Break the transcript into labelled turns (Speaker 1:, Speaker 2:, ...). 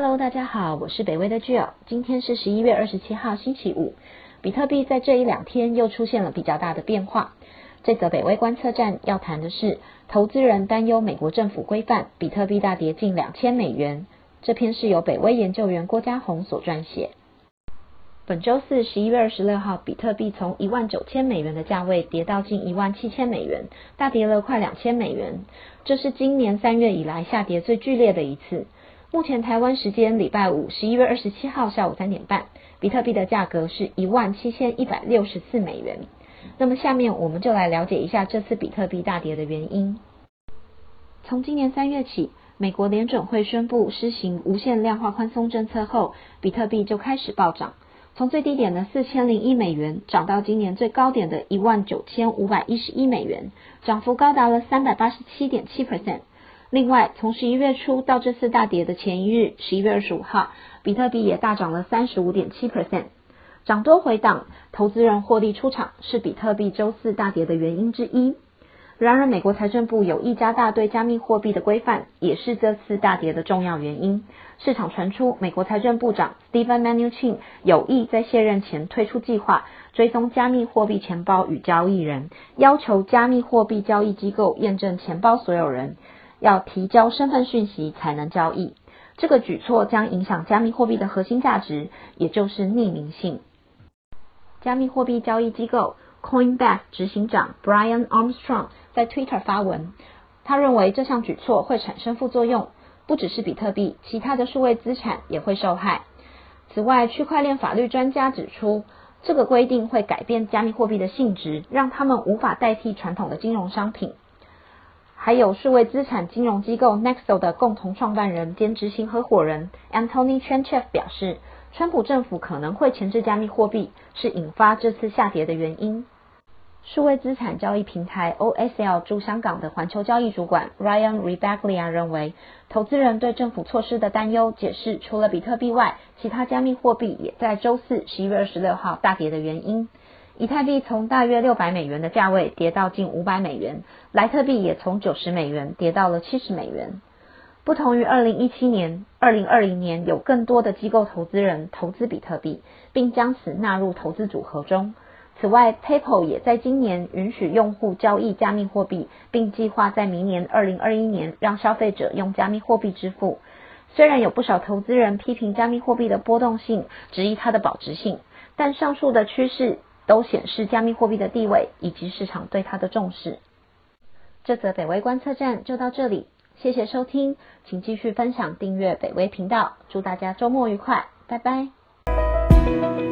Speaker 1: Hello，大家好，我是北威的 Jill。今天是十一月二十七号，星期五。比特币在这一两天又出现了比较大的变化。这则北威观测站要谈的是，投资人担忧美国政府规范，比特币大跌近两千美元。这篇是由北威研究员郭家宏所撰写。本周四，十一月二十六号，比特币从一万九千美元的价位跌到近一万七千美元，大跌了快两千美元。这是今年三月以来下跌最剧烈的一次。目前台湾时间礼拜五，十一月二十七号下午三点半，比特币的价格是一万七千一百六十四美元。那么下面我们就来了解一下这次比特币大跌的原因。从今年三月起。美国联准会宣布施行无限量化宽松政策后，比特币就开始暴涨，从最低点的四千零一美元涨到今年最高点的一万九千五百一十一美元，涨幅高达了三百八十七点七 percent。另外，从十一月初到这次大跌的前一日，十一月二十五号，比特币也大涨了三十五点七 percent，涨多回档，投资人获利出场，是比特币周四大跌的原因之一。然而，美国财政部有意加大对加密货币的规范，也是这次大跌的重要原因。市场传出，美国财政部长 Steven Mnuchin 有意在卸任前推出计划，追踪加密货币钱包与交易人，要求加密货币交易机构验证钱包所有人，要提交身份讯息才能交易。这个举措将影响加密货币的核心价值，也就是匿名性。加密货币交易机构。Coinbase 执行长 Brian Armstrong 在 Twitter 发文，他认为这项举措会产生副作用，不只是比特币，其他的数位资产也会受害。此外，区块链法律专家指出，这个规定会改变加密货币的性质，让他们无法代替传统的金融商品。还有数位资产金融机构 Nexo 的共同创办人兼执行合伙人 Anthony c h e n c h e f 表示。川普政府可能会前置加密货币，是引发这次下跌的原因。数位资产交易平台 OSL 驻香港的环球交易主管 Ryan Rebaglia 认为，投资人对政府措施的担忧，解释除了比特币外，其他加密货币也在周四十一月二十六号大跌的原因。以太币从大约六百美元的价位跌到近五百美元，莱特币也从九十美元跌到了七十美元。不同于二零一七年，二零二零年有更多的机构投资人投资比特币，并将此纳入投资组合中。此外，PayPal 也在今年允许用户交易加密货币，并计划在明年二零二一年让消费者用加密货币支付。虽然有不少投资人批评加密货币的波动性，质疑它的保值性，但上述的趋势都显示加密货币的地位以及市场对它的重视。这则北威观测站就到这里。谢谢收听，请继续分享、订阅北威频道。祝大家周末愉快，拜拜。